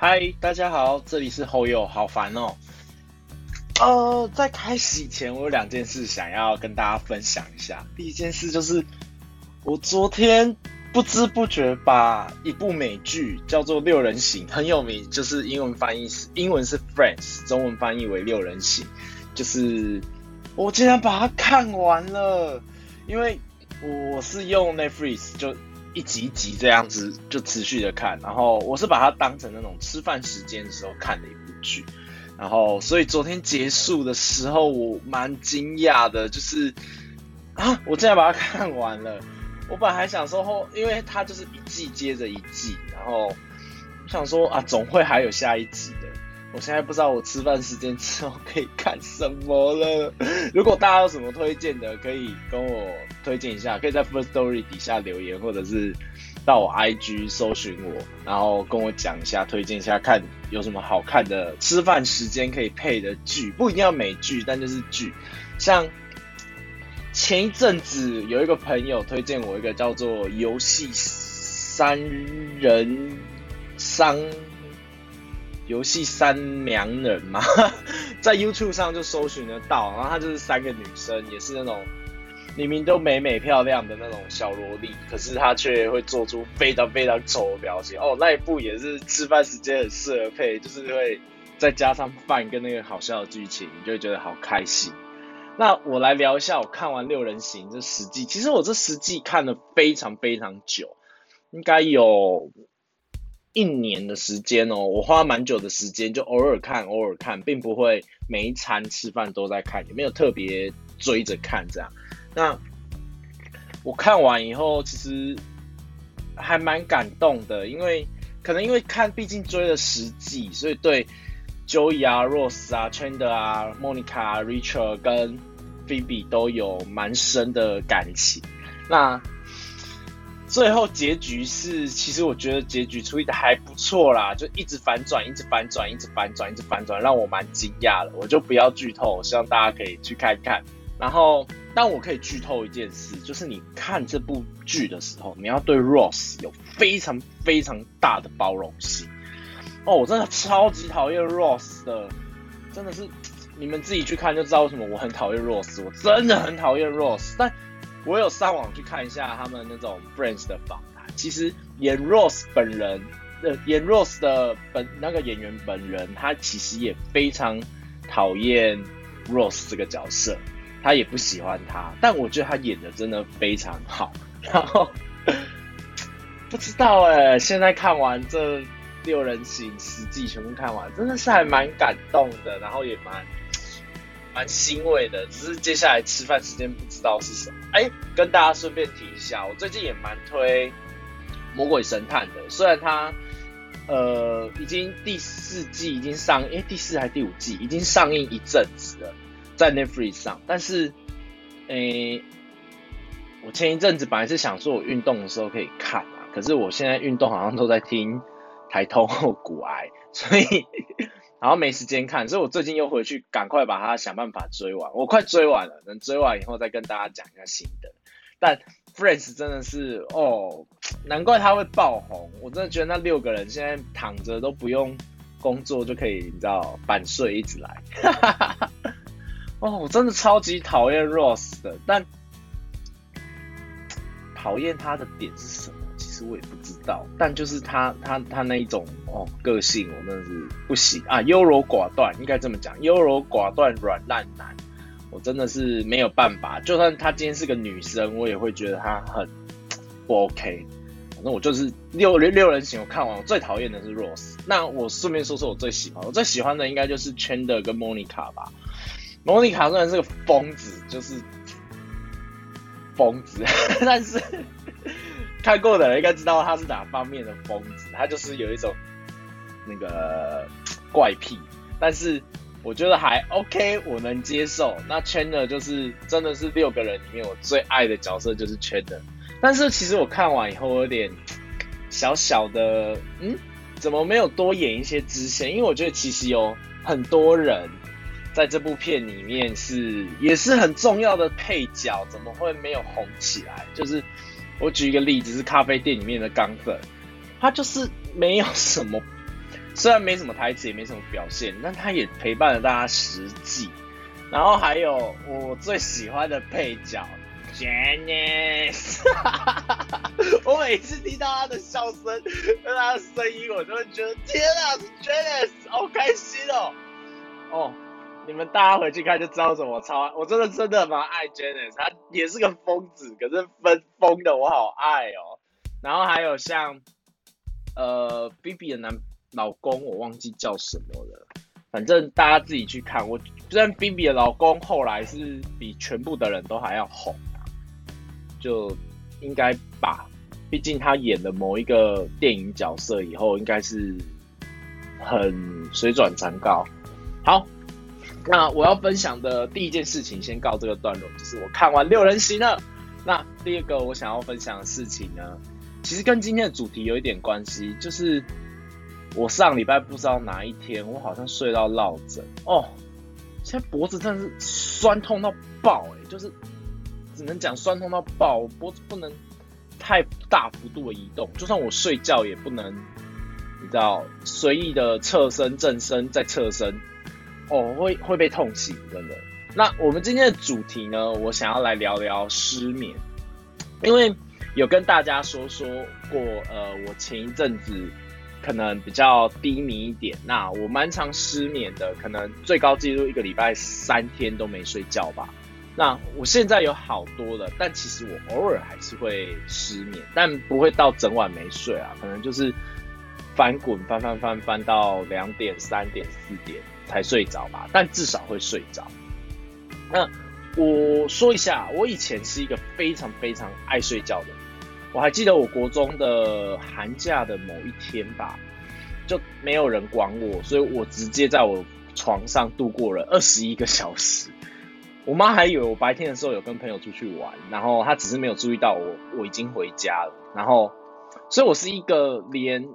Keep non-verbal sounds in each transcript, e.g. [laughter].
嗨，大家好，这里是后友，好烦哦。呃，在开始以前，我有两件事想要跟大家分享一下。第一件事就是，我昨天不知不觉把一部美剧叫做《六人行》，很有名，就是英文翻译是英文是 Friends，中文翻译为《六人行》，就是我竟然把它看完了，因为我是用 Netflix 就。一集一集这样子就持续的看，然后我是把它当成那种吃饭时间的时候看的一部剧，然后所以昨天结束的时候我蛮惊讶的，就是啊，我竟然把它看完了。我本来想说后，因为它就是一季接着一季，然后想说啊，总会还有下一集。我现在不知道我吃饭时间之后可以看什么了。如果大家有什么推荐的，可以跟我推荐一下，可以在 First Story 底下留言，或者是到我 IG 搜寻我，然后跟我讲一下，推荐一下看有什么好看的吃饭时间可以配的剧，不一定要美剧，但就是剧。像前一阵子有一个朋友推荐我一个叫做《游戏三人商》。游戏三娘人嘛，[laughs] 在 YouTube 上就搜寻得到，然后她就是三个女生，也是那种明明都美美漂亮的那种小萝莉，可是她却会做出非常非常丑的表情。哦，那一部也是吃饭时间很适合配，就是会再加上饭跟那个好笑的剧情，你就会觉得好开心。那我来聊一下，我看完六人行这十季，其实我这十季看了非常非常久，应该有。一年的时间哦，我花蛮久的时间，就偶尔看，偶尔看，并不会每一餐吃饭都在看，也没有特别追着看这样。那我看完以后，其实还蛮感动的，因为可能因为看，毕竟追了十季，所以对 Joey 啊、Rose 啊、Chandler 啊、Monica、Richard 跟 Phoebe 都有蛮深的感情。那最后结局是，其实我觉得结局处理的还不错啦，就一直反转，一直反转，一直反转，一直反转，让我蛮惊讶的。我就不要剧透，希望大家可以去看看。然后，但我可以剧透一件事，就是你看这部剧的时候，你要对 Ross 有非常非常大的包容性。哦，我真的超级讨厌 Ross 的，真的是你们自己去看就知道为什么我很讨厌 Ross。我真的很讨厌 Ross，但。我有上网去看一下他们那种 Friends 的访谈，其实演 Rose 本人，呃，演 Rose 的本那个演员本人，他其实也非常讨厌 Rose 这个角色，他也不喜欢他，但我觉得他演的真的非常好。然后 [laughs] 不知道哎，现在看完这六人行十季全部看完，真的是还蛮感动的，然后也蛮。蛮欣慰的，只是接下来吃饭时间不知道是什么。哎，跟大家顺便提一下，我最近也蛮推《魔鬼神探》的，虽然它呃已经第四季已经上，哎第四还是第五季已经上映一阵子了，在 Netflix 上，但是诶，我前一阵子本来是想说我运动的时候可以看啊，可是我现在运动好像都在听台通或骨癌，所以。然后没时间看，所以我最近又回去赶快把它想办法追完。我快追完了，等追完以后再跟大家讲一下心得。但 Friends 真的是哦，难怪他会爆红。我真的觉得那六个人现在躺着都不用工作就可以，你知道，半睡一直来。[laughs] 哦，我真的超级讨厌 Ross 的，但讨厌他的点是什么？我也不知道，但就是他他他那一种哦个性，我真的是不行啊，优柔寡断，应该这么讲，优柔寡断、软烂男，我真的是没有办法。就算他今天是个女生，我也会觉得他很不 OK。反正我就是六六人行，我看完我最讨厌的是 Rose。那我顺便说说我最喜欢，我最喜欢的应该就是 Chandler 跟 Monica 吧。Monica 虽然是个疯子，就是疯子，[laughs] 但是。看过的人应该知道他是哪方面的疯子，他就是有一种那个怪癖，但是我觉得还 OK，我能接受。那 Chandler 就是真的是六个人里面我最爱的角色就是 Chandler，但是其实我看完以后我有点小小的，嗯，怎么没有多演一些支线？因为我觉得其实有很多人在这部片里面是也是很重要的配角，怎么会没有红起来？就是。我举一个例子，是咖啡店里面的钢粉，他就是没有什么虽然没什么台词，也没什么表现，但他也陪伴了大家十季。然后还有我最喜欢的配角 Janice，[laughs] 我每次听到他的笑声跟他的声音，我就会觉得天啊，是 Janice，好开心哦！哦，你们大家回去看就知道怎么超，我真的真的蛮爱 Janice，他也是个疯子，可是疯疯的我好爱哦。然后还有像呃 B B 的男老公，我忘记叫什么了。反正大家自己去看。我虽然 B B 的老公后来是比全部的人都还要红啊，就应该吧。毕竟他演的某一个电影角色以后，应该是很水转长高。好，那我要分享的第一件事情，先告这个段落，就是我看完六人行了。那第二个我想要分享的事情呢，其实跟今天的主题有一点关系，就是。我上礼拜不知道哪一天，我好像睡到落枕哦，现在脖子真的是酸痛到爆哎，就是只能讲酸痛到爆，脖子不能太大幅度的移动，就算我睡觉也不能，你知道随意的侧身、正身再侧身，哦，会会被痛醒，真的。那我们今天的主题呢，我想要来聊聊失眠，因为有跟大家说说过，呃，我前一阵子。可能比较低迷一点，那我蛮常失眠的，可能最高纪录一个礼拜三天都没睡觉吧。那我现在有好多了，但其实我偶尔还是会失眠，但不会到整晚没睡啊，可能就是翻滚翻翻翻翻到两点、三点、四点才睡着吧，但至少会睡着。那我说一下，我以前是一个非常非常爱睡觉的。我还记得我国中的寒假的某一天吧，就没有人管我，所以我直接在我床上度过了 [laughs] 二十一个小时。我妈还以为我白天的时候有跟朋友出去玩，然后她只是没有注意到我我已经回家了。然后，所以我是一个连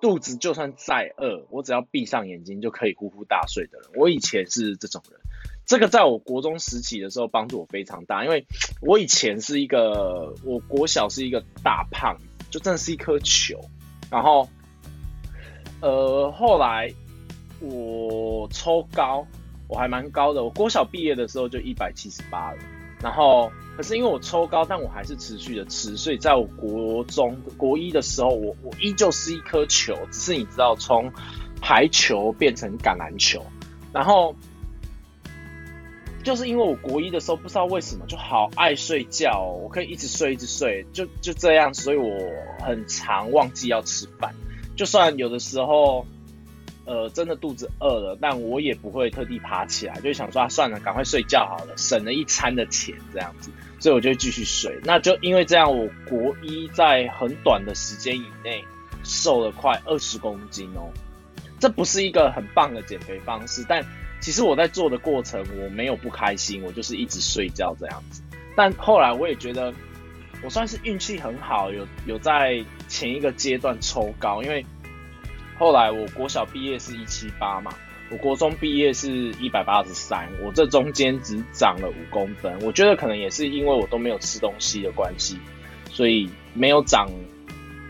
肚子就算再饿，我只要闭上眼睛就可以呼呼大睡的人。我以前是这种人。这个在我国中时期的时候帮助我非常大，因为我以前是一个，我国小是一个大胖，就真的是一颗球。然后，呃，后来我抽高，我还蛮高的。我国小毕业的时候就一百七十八了。然后，可是因为我抽高，但我还是持续的吃，所以在我国中国一的时候，我我依旧是一颗球，只是你知道，从排球变成橄榄球，然后。就是因为我国一的时候不知道为什么就好爱睡觉，我可以一直睡一直睡，就就这样，所以我很常忘记要吃饭。就算有的时候，呃，真的肚子饿了，但我也不会特地爬起来，就想说啊，算了，赶快睡觉好了，省了一餐的钱这样子，所以我就继续睡。那就因为这样，我国一在很短的时间以内瘦了快二十公斤哦，这不是一个很棒的减肥方式，但。其实我在做的过程，我没有不开心，我就是一直睡觉这样子。但后来我也觉得，我算是运气很好，有有在前一个阶段抽高，因为后来我国小毕业是一七八嘛，我国中毕业是一百八十三，我这中间只长了五公分。我觉得可能也是因为我都没有吃东西的关系，所以没有长。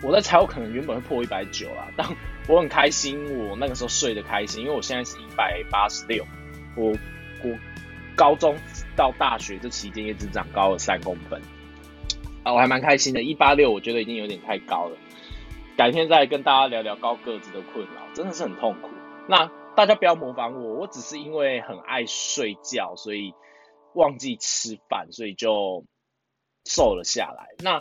我在猜，我可能原本会破一百九啦，[laughs] 但。我很开心，我那个时候睡得开心，因为我现在是一百八十六，我我高中到大学这期间也只长高了三公分，啊，我还蛮开心的，一八六我觉得已经有点太高了，改天再跟大家聊聊高个子的困扰，真的是很痛苦。那大家不要模仿我，我只是因为很爱睡觉，所以忘记吃饭，所以就瘦了下来。那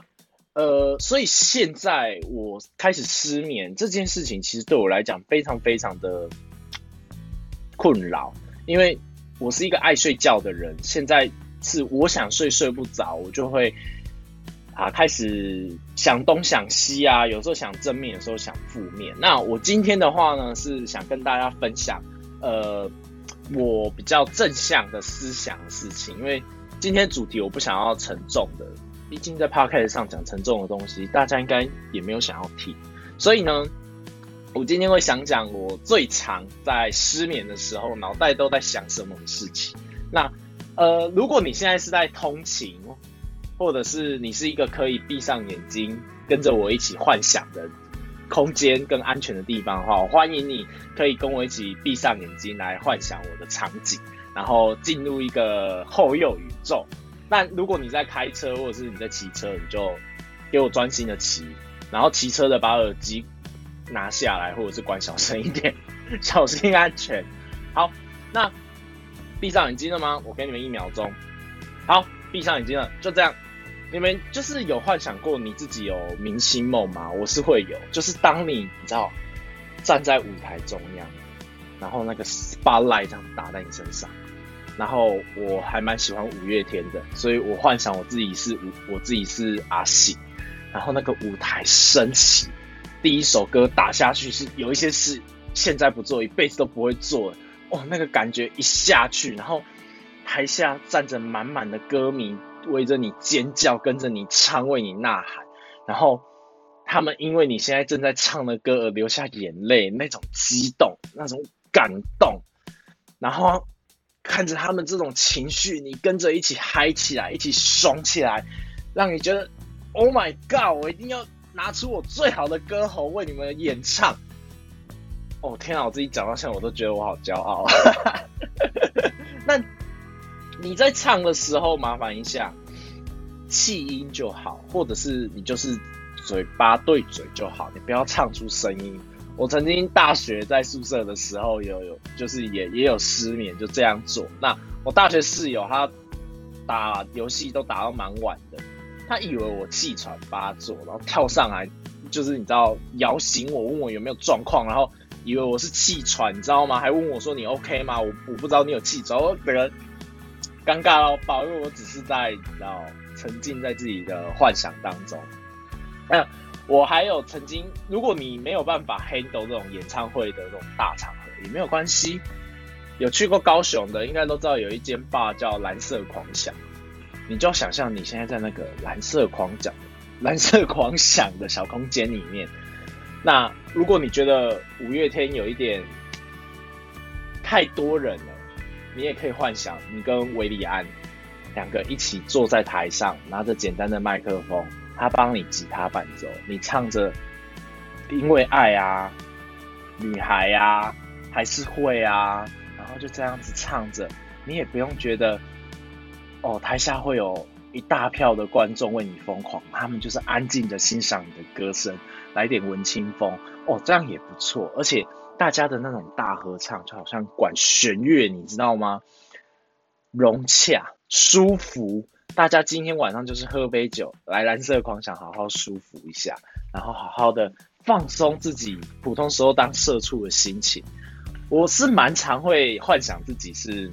呃，所以现在我开始失眠这件事情，其实对我来讲非常非常的困扰，因为我是一个爱睡觉的人。现在是我想睡睡不着，我就会啊开始想东想西啊，有时候想正面，有时候想负面。那我今天的话呢，是想跟大家分享呃我比较正向的思想的事情，因为今天主题我不想要沉重的。毕竟在 podcast 上讲沉重的东西，大家应该也没有想要听，所以呢，我今天会想讲我最常在失眠的时候脑袋都在想什么事情。那呃，如果你现在是在通勤，或者是你是一个可以闭上眼睛跟着我一起幻想的空间跟安全的地方的话，我欢迎你可以跟我一起闭上眼睛来幻想我的场景，然后进入一个后右宇宙。但如果你在开车或者是你在骑车，你就给我专心的骑，然后骑车的把耳机拿下来，或者是关小声一点，小心安全。好，那闭上眼睛了吗？我给你们一秒钟。好，闭上眼睛了，就这样。你们就是有幻想过你自己有明星梦吗？我是会有，就是当你你知道站在舞台中央，然后那个 spotlight 这样打在你身上，然后我还蛮喜欢五月天的，所以我幻想我自己是五，我自己是阿信，然后那个舞台升起，第一首歌打下去是有一些事现在不做，一辈子都不会做的，哦，那个感觉一下去，然后台下站着满满的歌迷。围着你尖叫，跟着你唱，为你呐喊，然后他们因为你现在正在唱的歌而流下眼泪，那种激动，那种感动，然后看着他们这种情绪，你跟着一起嗨起来，一起爽起来，让你觉得 Oh my God！我一定要拿出我最好的歌喉为你们演唱。哦天啊，我自己讲到现在我都觉得我好骄傲。[laughs] 那。你在唱的时候，麻烦一下，气音就好，或者是你就是嘴巴对嘴就好，你不要唱出声音。我曾经大学在宿舍的时候，有有就是也也有失眠，就这样做。那我大学室友他打游戏都打到蛮晚的，他以为我气喘发作，然后跳上来就是你知道摇醒我，问我有没有状况，然后以为我是气喘，你知道吗？还问我说你 OK 吗？我我不知道你有气喘，我整个。尴尬到爆，因为我只是在你知道沉浸在自己的幻想当中。那我还有曾经，如果你没有办法 handle 这种演唱会的这种大场合，也没有关系。有去过高雄的，应该都知道有一间 bar 叫蓝色狂想。你就要想象你现在在那个蓝色狂想、蓝色狂想的小空间里面。那如果你觉得五月天有一点太多人了。你也可以幻想，你跟维里安两个一起坐在台上，拿着简单的麦克风，他帮你吉他伴奏，你唱着“因为爱啊，女孩啊，还是会啊”，然后就这样子唱着，你也不用觉得哦，台下会有一大票的观众为你疯狂，他们就是安静的欣赏你的歌声，来点文青风哦，这样也不错，而且。大家的那种大合唱，就好像管弦乐，你知道吗？融洽、舒服。大家今天晚上就是喝杯酒，来蓝色狂想，好好舒服一下，然后好好的放松自己普通时候当社畜的心情。我是蛮常会幻想自己是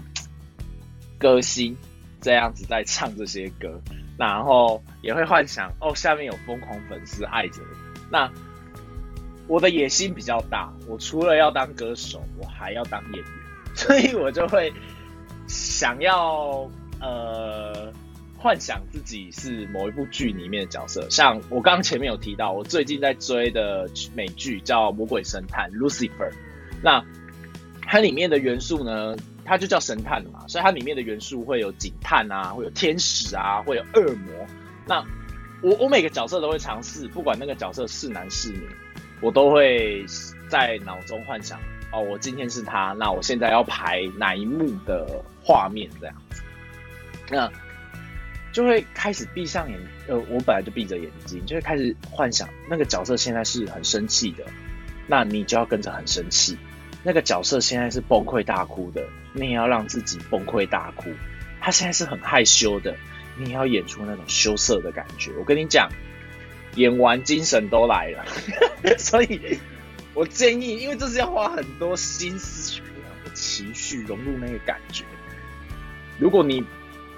歌星，这样子在唱这些歌，然后也会幻想哦，下面有疯狂粉丝爱着那。我的野心比较大，我除了要当歌手，我还要当演员，所以我就会想要呃幻想自己是某一部剧里面的角色，像我刚刚前面有提到，我最近在追的美剧叫《魔鬼神探》（Lucifer），那它里面的元素呢，它就叫神探嘛，所以它里面的元素会有警探啊，会有天使啊，会有恶魔。那我我每个角色都会尝试，不管那个角色是男是女。我都会在脑中幻想哦，我今天是他，那我现在要排哪一幕的画面这样，那就会开始闭上眼，呃，我本来就闭着眼睛，就会开始幻想那个角色现在是很生气的，那你就要跟着很生气；那个角色现在是崩溃大哭的，你也要让自己崩溃大哭；他现在是很害羞的，你也要演出那种羞涩的感觉。我跟你讲。演完精神都来了，[laughs] 所以我建议，因为这是要花很多心思去培养情绪，融入那个感觉。如果你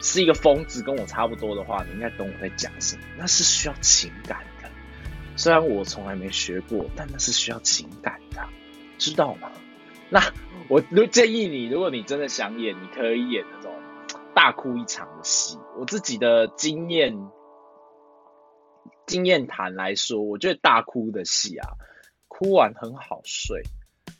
是一个疯子，跟我差不多的话，你应该懂我在讲什么。那是需要情感的，虽然我从来没学过，但那是需要情感的，知道吗？那我建议你，如果你真的想演，你可以演那种大哭一场的戏。我自己的经验。经验谈来说，我觉得大哭的戏啊，哭完很好睡，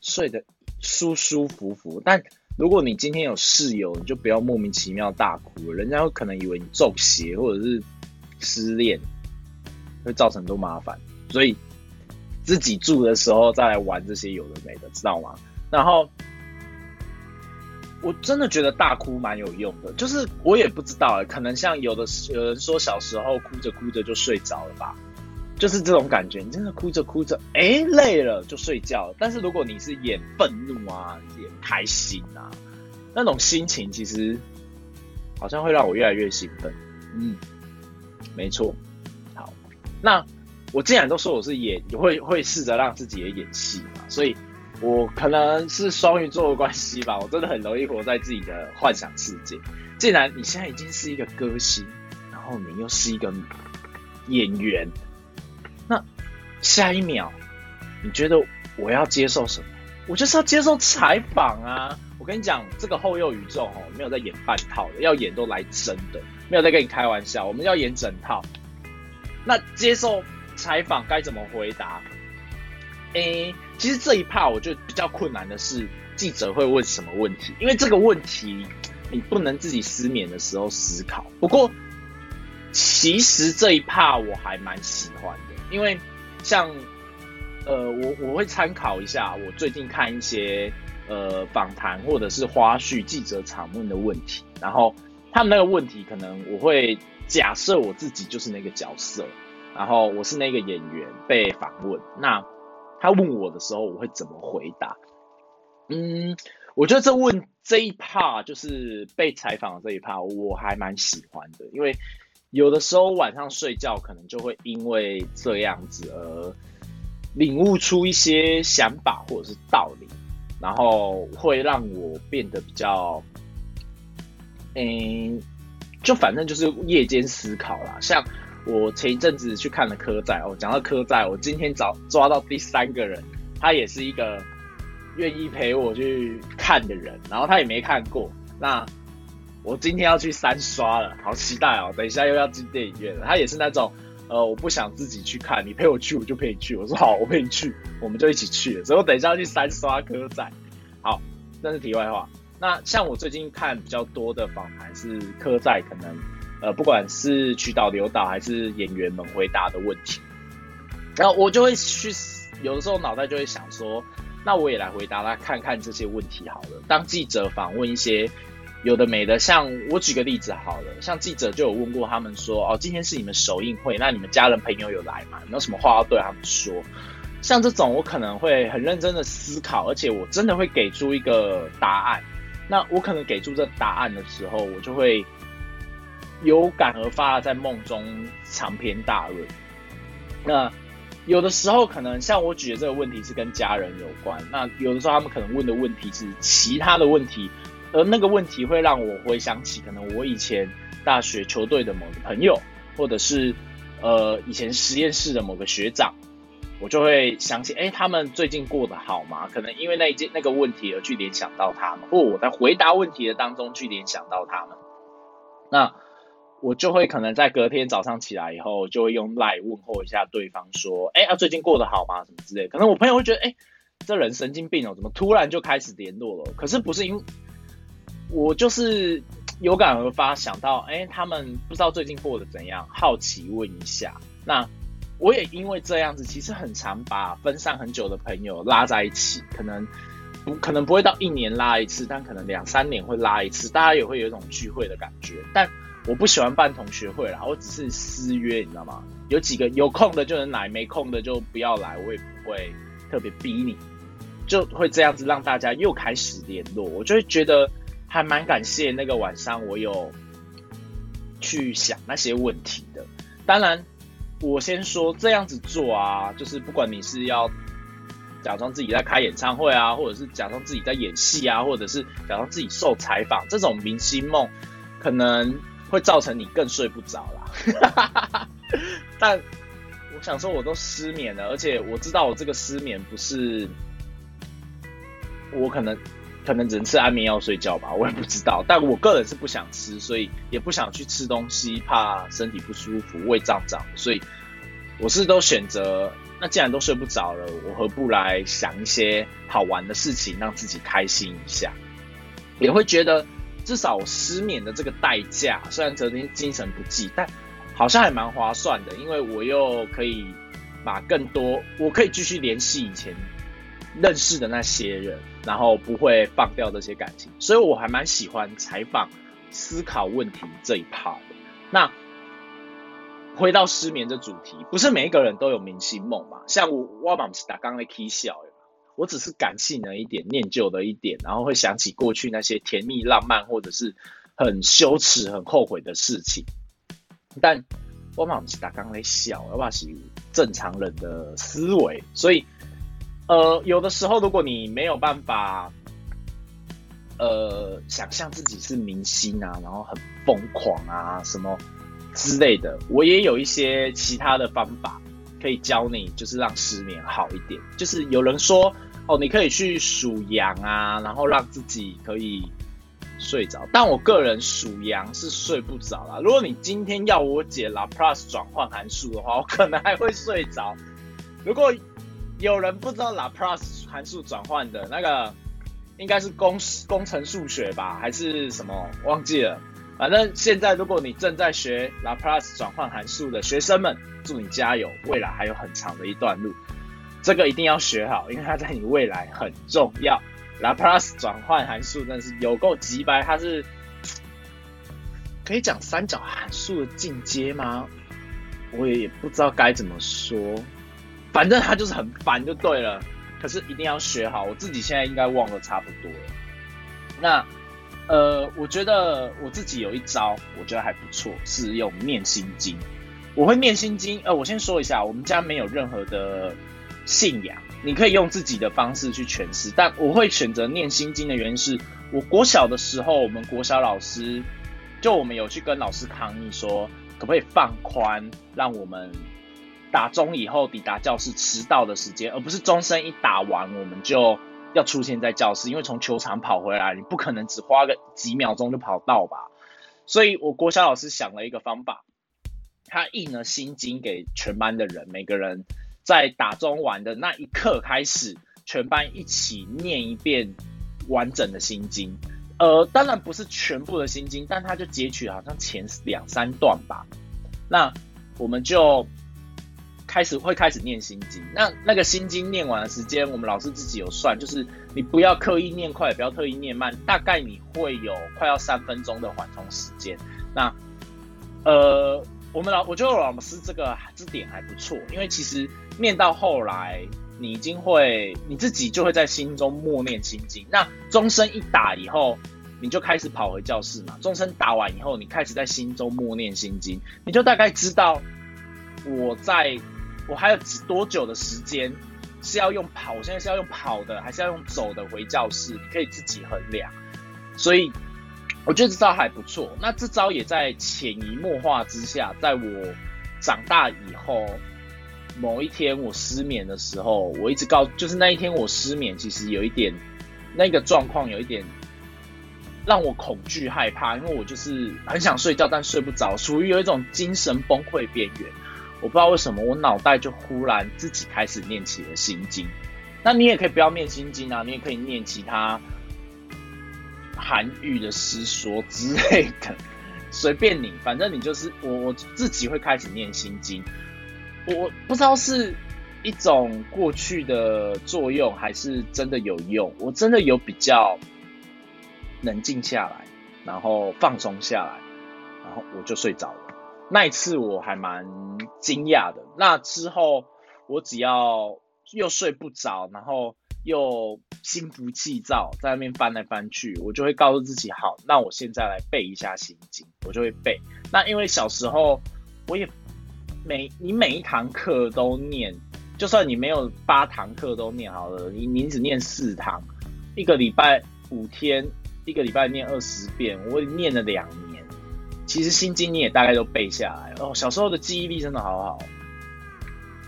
睡得舒舒服服。但如果你今天有室友，你就不要莫名其妙大哭，人家会可能以为你中邪或者是失恋，会造成很多麻烦。所以自己住的时候再来玩这些有的没的，知道吗？然后我真的觉得大哭蛮有用的，就是我也不知道，可能像有的有人说小时候哭着哭着就睡着了吧，就是这种感觉，你真的哭着哭着，哎，累了就睡觉。但是如果你是演愤怒啊，演开心啊，那种心情其实好像会让我越来越兴奋。嗯，没错。好，那我既然都说我是演，会会试着让自己也演戏嘛，所以。我可能是双鱼座的关系吧，我真的很容易活在自己的幻想世界。既然你现在已经是一个歌星，然后你又是一个演员，下一秒你觉得我要接受什么？我就是要接受采访啊！我跟你讲，这个后右宇宙哦，没有在演半套的，要演都来真的，没有在跟你开玩笑，我们要演整套。那接受采访该怎么回答？诶，其实这一趴我觉得比较困难的是记者会问什么问题，因为这个问题你不能自己失眠的时候思考。不过其实这一趴我还蛮喜欢的，因为像呃我我会参考一下我最近看一些呃访谈或者是花絮记者常问的问题，然后他们那个问题可能我会假设我自己就是那个角色，然后我是那个演员被访问那。他问我的时候，我会怎么回答？嗯，我觉得这问这一 part 就是被采访这一 part，我还蛮喜欢的，因为有的时候晚上睡觉可能就会因为这样子而领悟出一些想法或者是道理，然后会让我变得比较，嗯，就反正就是夜间思考啦，像。我前一阵子去看了科债哦，讲到科债，我今天找抓到第三个人，他也是一个愿意陪我去看的人，然后他也没看过。那我今天要去三刷了，好期待哦！等一下又要进电影院了。他也是那种，呃，我不想自己去看，你陪我去，我就陪你去。我说好，我陪你去，我们就一起去了。所以我等一下要去三刷科仔。好，那是题外话。那像我最近看比较多的访谈是科仔，可能。呃，不管是渠导、流导还是演员们回答的问题，然后我就会去，有的时候脑袋就会想说，那我也来回答他看看这些问题好了。当记者访问一些有的没的，像我举个例子好了，像记者就有问过他们说，哦，今天是你们首映会，那你们家人朋友有来吗？有没有什么话要对他们说？像这种，我可能会很认真的思考，而且我真的会给出一个答案。那我可能给出这答案的时候，我就会。有感而发，在梦中长篇大论。那有的时候可能像我举的这个问题是跟家人有关，那有的时候他们可能问的问题是其他的问题，而那个问题会让我回想起可能我以前大学球队的某个朋友，或者是呃以前实验室的某个学长，我就会想起，哎，他们最近过得好吗？可能因为那一件那个问题而去联想到他们，或我在回答问题的当中去联想到他们。那我就会可能在隔天早上起来以后，就会用赖问候一下对方，说：“哎，啊，最近过得好吗？什么之类。”可能我朋友会觉得：“哎，这人神经病哦，怎么突然就开始联络了？”可是不是因，我就是有感而发，想到：“哎，他们不知道最近过得怎样，好奇问一下。”那我也因为这样子，其实很常把分散很久的朋友拉在一起，可能不可能不会到一年拉一次，但可能两三年会拉一次，大家也会有一种聚会的感觉，但。我不喜欢办同学会啦，我只是私约，你知道吗？有几个有空的就能来，没空的就不要来，我也不会特别逼你，就会这样子让大家又开始联络。我就会觉得还蛮感谢那个晚上我有去想那些问题的。当然，我先说这样子做啊，就是不管你是要假装自己在开演唱会啊，或者是假装自己在演戏啊，或者是假装自己受采访，这种明星梦可能。会造成你更睡不着啦，[laughs] 但我想说，我都失眠了，而且我知道我这个失眠不是我可能可能只能吃安眠药睡觉吧，我也不知道。但我个人是不想吃，所以也不想去吃东西，怕身体不舒服、胃胀胀，所以我是都选择。那既然都睡不着了，我何不来想一些好玩的事情，让自己开心一下？也会觉得。至少我失眠的这个代价，虽然昨天精神不济，但好像还蛮划算的，因为我又可以把更多，我可以继续联系以前认识的那些人，然后不会放掉这些感情，所以我还蛮喜欢采访、思考问题这一套的。那回到失眠的主题，不是每一个人都有明星梦嘛？像我，我嘛是打刚的 K 笑，我只是感性了一点，念旧的一点，然后会想起过去那些甜蜜、浪漫，或者是很羞耻、很后悔的事情。但我嘛是打刚的笑，我嘛是正常人的思维，所以呃，有的时候如果你没有办法呃想象自己是明星啊，然后很疯狂啊什么。之类的，我也有一些其他的方法可以教你，就是让失眠好一点。就是有人说，哦，你可以去数羊啊，然后让自己可以睡着。但我个人数羊是睡不着啦。如果你今天要我解 Laplace 转换函数的话，我可能还会睡着。如果有人不知道 Laplace 函数转换的那个，应该是工工程数学吧，还是什么？忘记了。反正现在，如果你正在学 Laplace 转换函数的学生们，祝你加油，未来还有很长的一段路。这个一定要学好，因为它在你未来很重要。Laplace 转换函数真的是有够急白，它是可以讲三角函数的进阶吗？我也不知道该怎么说，反正他就是很烦就对了。可是一定要学好，我自己现在应该忘了差不多了。那。呃，我觉得我自己有一招，我觉得还不错，是用念心经。我会念心经，呃，我先说一下，我们家没有任何的信仰，你可以用自己的方式去诠释。但我会选择念心经的原因是，我国小的时候，我们国小老师就我们有去跟老师抗议说，可不可以放宽，让我们打钟以后抵达教室迟到的时间，而不是钟声一打完我们就。要出现在教室，因为从球场跑回来，你不可能只花个几秒钟就跑到吧。所以，我国小老师想了一个方法，他印了心经给全班的人，每个人在打钟完的那一刻开始，全班一起念一遍完整的心经。呃，当然不是全部的心经，但他就截取好像前两三段吧。那我们就。开始会开始念心经，那那个心经念完的时间，我们老师自己有算，就是你不要刻意念快，也不要特意念慢，大概你会有快要三分钟的缓冲时间。那呃，我们老我觉得老师这个这点还不错，因为其实念到后来，你已经会你自己就会在心中默念心经。那钟声一打以后，你就开始跑回教室嘛。钟声打完以后，你开始在心中默念心经，你就大概知道我在。我还有几多久的时间是要用跑？我现在是要用跑的，还是要用走的回教室？你可以自己衡量。所以我觉得这招还不错。那这招也在潜移默化之下，在我长大以后，某一天我失眠的时候，我一直告，就是那一天我失眠，其实有一点那个状况有一点让我恐惧害怕，因为我就是很想睡觉，但睡不着，属于有一种精神崩溃边缘。我不知道为什么，我脑袋就忽然自己开始念起了心经。那你也可以不要念心经啊，你也可以念其他韩愈的诗说之类的，[laughs] 随便你，反正你就是我我自己会开始念心经。我不知道是一种过去的作用，还是真的有用。我真的有比较冷静下来，然后放松下来，然后我就睡着了。那一次我还蛮惊讶的。那之后我只要又睡不着，然后又心浮气躁，在那边翻来翻去，我就会告诉自己：好，那我现在来背一下心经，我就会背。那因为小时候我也每你每一堂课都念，就算你没有八堂课都念好了，你你只念四堂，一个礼拜五天，一个礼拜念二十遍，我念了两年。其实心经你也大概都背下来哦，小时候的记忆力真的好好，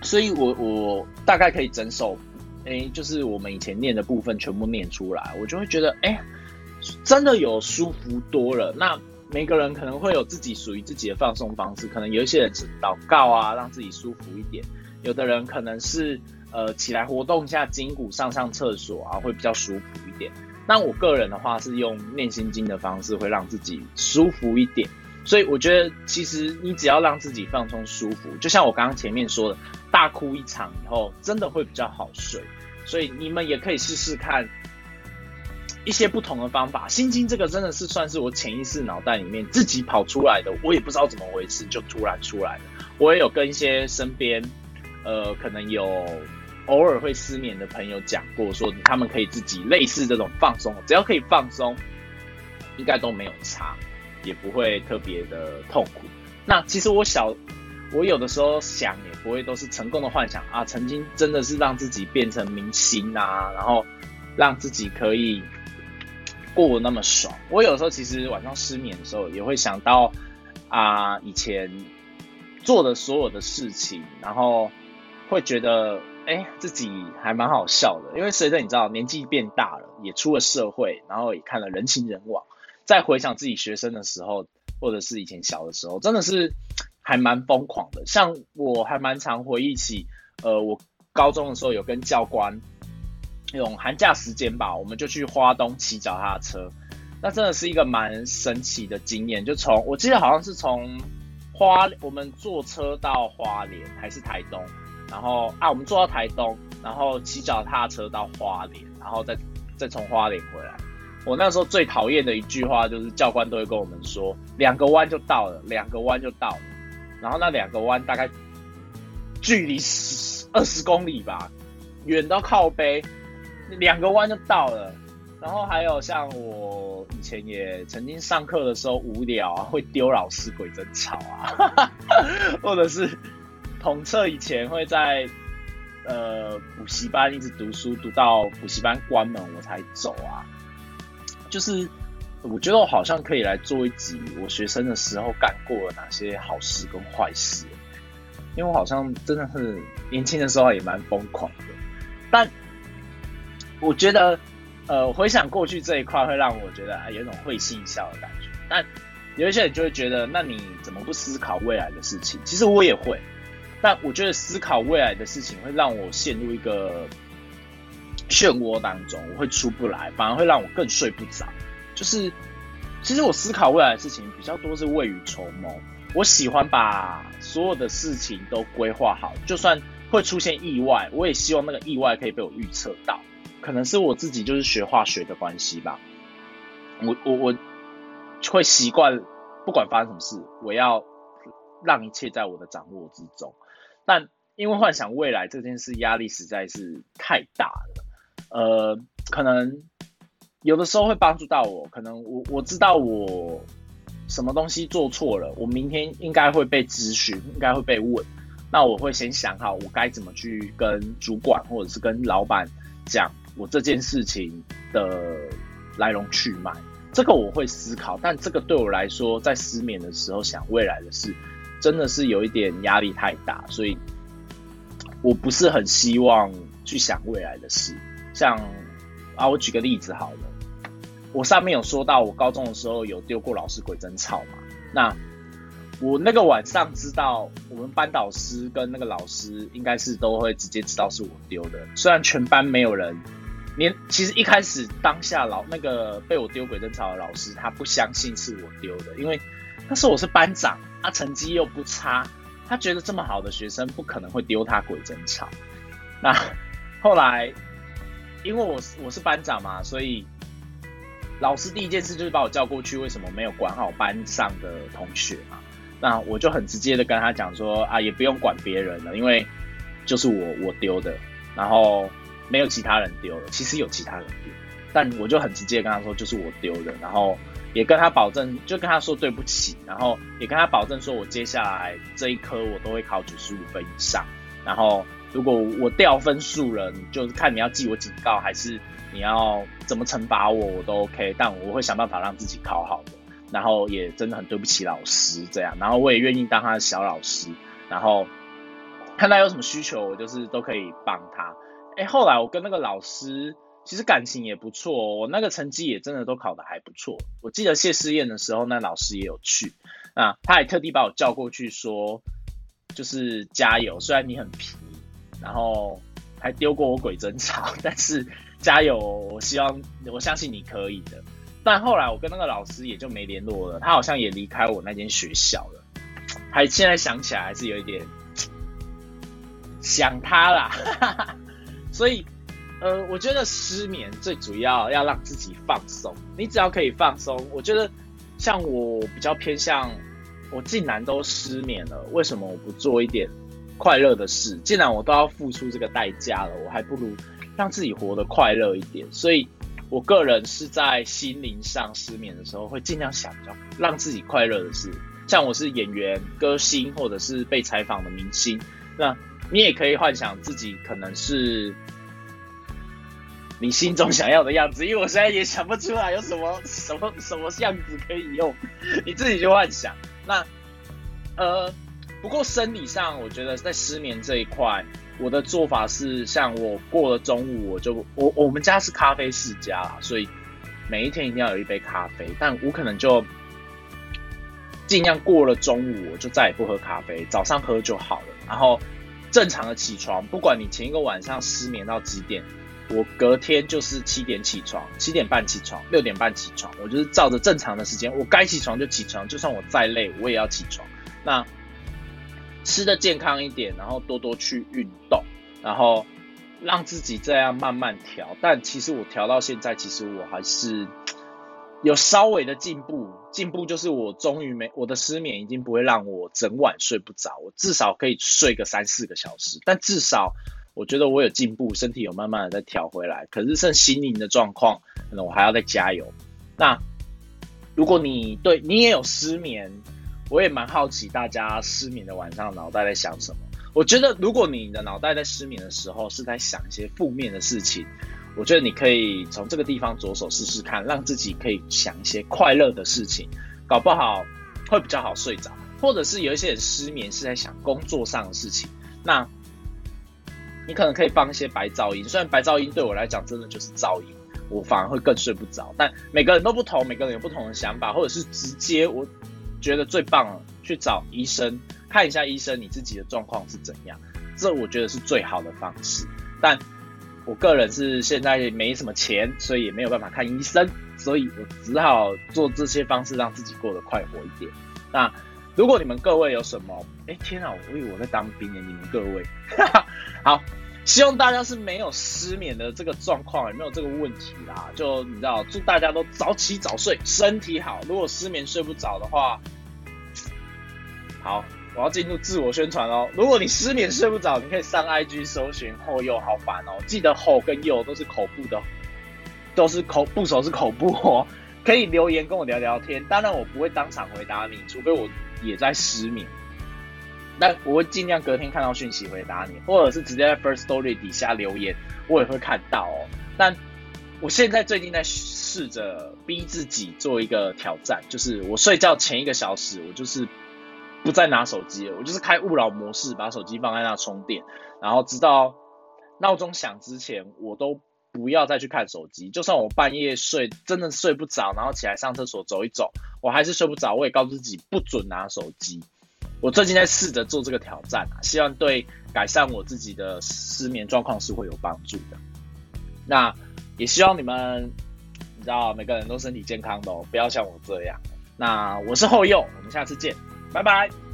所以我我大概可以整首，哎，就是我们以前念的部分全部念出来，我就会觉得哎，真的有舒服多了。那每个人可能会有自己属于自己的放松方式，可能有一些人是祷告啊，让自己舒服一点；有的人可能是呃起来活动一下筋骨，上上厕所啊，会比较舒服一点。那我个人的话是用念心经的方式，会让自己舒服一点。所以我觉得，其实你只要让自己放松舒服，就像我刚刚前面说的，大哭一场以后，真的会比较好睡。所以你们也可以试试看一些不同的方法。心经这个真的是算是我潜意识脑袋里面自己跑出来的，我也不知道怎么回事，就突然出来了。我也有跟一些身边，呃，可能有偶尔会失眠的朋友讲过，说他们可以自己类似这种放松，只要可以放松，应该都没有差。也不会特别的痛苦。那其实我小，我有的时候想也不会都是成功的幻想啊。曾经真的是让自己变成明星啊，然后让自己可以过那么爽。我有时候其实晚上失眠的时候，也会想到啊以前做的所有的事情，然后会觉得哎自己还蛮好笑的。因为随着你知道年纪变大了，也出了社会，然后也看了人情人往。再回想自己学生的时候，或者是以前小的时候，真的是还蛮疯狂的。像我还蛮常回忆起，呃，我高中的时候有跟教官用寒假时间吧，我们就去花东骑脚踏车，那真的是一个蛮神奇的经验。就从我记得好像是从花，我们坐车到花莲还是台东，然后啊，我们坐到台东，然后骑脚踏车到花莲，然后再再从花莲回来。我那时候最讨厌的一句话就是教官都会跟我们说，两个弯就到了，两个弯就到了。然后那两个弯大概距离十二十公里吧，远到靠背，两个弯就到了。然后还有像我以前也曾经上课的时候无聊啊，会丢老师鬼真草啊，[laughs] 或者是统测以前会在呃补习班一直读书，读到补习班关门我才走啊。就是我觉得我好像可以来做一集我学生的时候干过了哪些好事跟坏事，因为我好像真的是年轻的时候也蛮疯狂的，但我觉得呃回想过去这一块会让我觉得啊有一种会心一笑的感觉，但有一些人就会觉得那你怎么不思考未来的事情？其实我也会，但我觉得思考未来的事情会让我陷入一个。漩涡当中，我会出不来，反而会让我更睡不着。就是，其实我思考未来的事情比较多是未雨绸缪。我喜欢把所有的事情都规划好，就算会出现意外，我也希望那个意外可以被我预测到。可能是我自己就是学化学的关系吧，我我我会习惯，不管发生什么事，我要让一切在我的掌握之中。但因为幻想未来这件事，压力实在是太大了。呃，可能有的时候会帮助到我。可能我我知道我什么东西做错了，我明天应该会被咨询，应该会被问。那我会先想好我该怎么去跟主管或者是跟老板讲我这件事情的来龙去脉。这个我会思考，但这个对我来说，在失眠的时候想未来的事，真的是有一点压力太大，所以我不是很希望去想未来的事。像啊，我举个例子好了，我上面有说到我高中的时候有丢过老师鬼针草嘛。那我那个晚上知道，我们班导师跟那个老师应该是都会直接知道是我丢的。虽然全班没有人，连其实一开始当下老那个被我丢鬼针草的老师，他不相信是我丢的，因为他说我是班长，他成绩又不差，他觉得这么好的学生不可能会丢他鬼针草。那后来。因为我是我是班长嘛，所以老师第一件事就是把我叫过去，为什么没有管好班上的同学嘛？那我就很直接的跟他讲说啊，也不用管别人了，因为就是我我丢的，然后没有其他人丢了。其实有其他人丢，但我就很直接跟他说就是我丢的，然后也跟他保证，就跟他说对不起，然后也跟他保证说我接下来这一科我都会考九十五分以上，然后。如果我掉分数了，你就是看你要记我警告，还是你要怎么惩罚我，我都 OK。但我会想办法让自己考好的。然后也真的很对不起老师这样，然后我也愿意当他的小老师。然后看他有什么需求，我就是都可以帮他。哎，后来我跟那个老师其实感情也不错，我那个成绩也真的都考得还不错。我记得谢师宴的时候，那老师也有去，那他还特地把我叫过去说，就是加油，虽然你很皮。然后还丢过我鬼针草，[laughs] 但是加油！我希望我相信你可以的。但后来我跟那个老师也就没联络了，他好像也离开我那间学校了。还现在想起来还是有一点想他啦。[laughs] 所以，呃，我觉得失眠最主要要让自己放松。你只要可以放松，我觉得像我比较偏向，我既然都失眠了，为什么我不做一点快乐的事？既然我都要付出这个代价了，我还不如让自己活得快乐一点。所以。我个人是在心灵上失眠的时候，会尽量想着让自己快乐的事。像我是演员、歌星，或者是被采访的明星，那你也可以幻想自己可能是你心中想要的样子。因为我现在也想不出来有什么什么什么样子可以用，你自己去幻想。那呃，不过生理上，我觉得在失眠这一块。我的做法是，像我过了中午，我就我我们家是咖啡世家啦，所以每一天一定要有一杯咖啡。但我可能就尽量过了中午，我就再也不喝咖啡，早上喝就好了。然后正常的起床，不管你前一个晚上失眠到几点，我隔天就是七点起床，七点半起床，六点半起床，我就是照着正常的时间，我该起床就起床，就算我再累，我也要起床。那吃的健康一点，然后多多去运动，然后让自己这样慢慢调。但其实我调到现在，其实我还是有稍微的进步。进步就是我终于没我的失眠已经不会让我整晚睡不着，我至少可以睡个三四个小时。但至少我觉得我有进步，身体有慢慢的在调回来。可是剩心灵的状况，可能我还要再加油。那如果你对你也有失眠，我也蛮好奇，大家失眠的晚上脑袋在想什么？我觉得，如果你的脑袋在失眠的时候是在想一些负面的事情，我觉得你可以从这个地方着手试试看，让自己可以想一些快乐的事情，搞不好会比较好睡着。或者是有一些人失眠是在想工作上的事情，那你可能可以放一些白噪音。虽然白噪音对我来讲真的就是噪音，我反而会更睡不着。但每个人都不同，每个人有不同的想法，或者是直接我。觉得最棒了，去找医生看一下医生，你自己的状况是怎样？这我觉得是最好的方式。但我个人是现在没什么钱，所以也没有办法看医生，所以我只好做这些方式让自己过得快活一点。那如果你们各位有什么，哎天啊，我以为我在当兵呢，你们各位，[laughs] 好，希望大家是没有失眠的这个状况，也没有这个问题啦。就你知道，祝大家都早起早睡，身体好。如果失眠睡不着的话，好，我要进入自我宣传哦。如果你失眠睡不着，你可以上 IG 搜寻后右好烦哦。记得后跟右都是口部的，都是口部首是口部哦。可以留言跟我聊聊天，当然我不会当场回答你，除非我也在失眠。但我会尽量隔天看到讯息回答你，或者是直接在 First Story 底下留言，我也会看到哦。但我现在最近在试着逼自己做一个挑战，就是我睡觉前一个小时，我就是。不再拿手机了，我就是开勿扰模式，把手机放在那充电，然后直到闹钟响之前，我都不要再去看手机。就算我半夜睡，真的睡不着，然后起来上厕所走一走，我还是睡不着，我也告诉自己不准拿手机。我最近在试着做这个挑战啊，希望对改善我自己的失眠状况是会有帮助的。那也希望你们，你知道每个人都身体健康的哦，不要像我这样。那我是后右，我们下次见。拜拜。